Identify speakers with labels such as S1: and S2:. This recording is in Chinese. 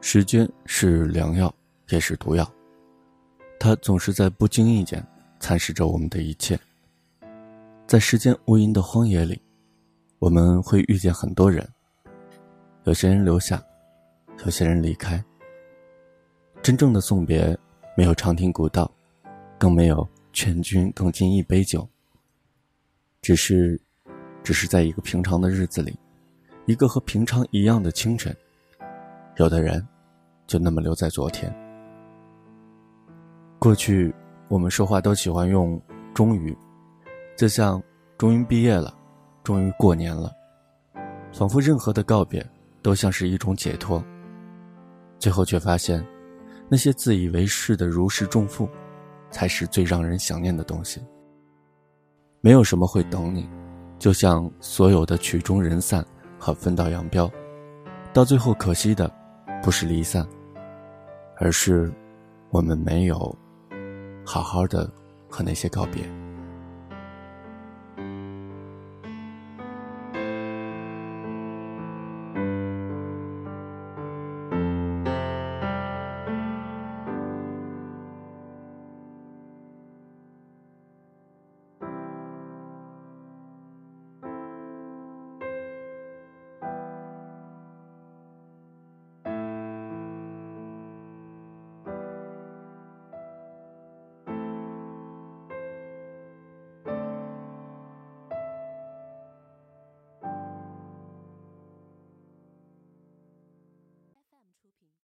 S1: 时间是良药，也是毒药。它总是在不经意间蚕食着我们的一切。在时间无垠的荒野里，我们会遇见很多人。有些人留下，有些人离开。真正的送别，没有长亭古道，更没有劝君更尽一杯酒。只是，只是在一个平常的日子里，一个和平常一样的清晨。有的人，就那么留在昨天。过去，我们说话都喜欢用“终于”，就像“终于毕业了”，“终于过年了”，仿佛任何的告别都像是一种解脱。最后却发现，那些自以为是的如释重负，才是最让人想念的东西。没有什么会等你，就像所有的曲终人散和分道扬镳，到最后可惜的。不是离散，而是我们没有好好的和那些告别。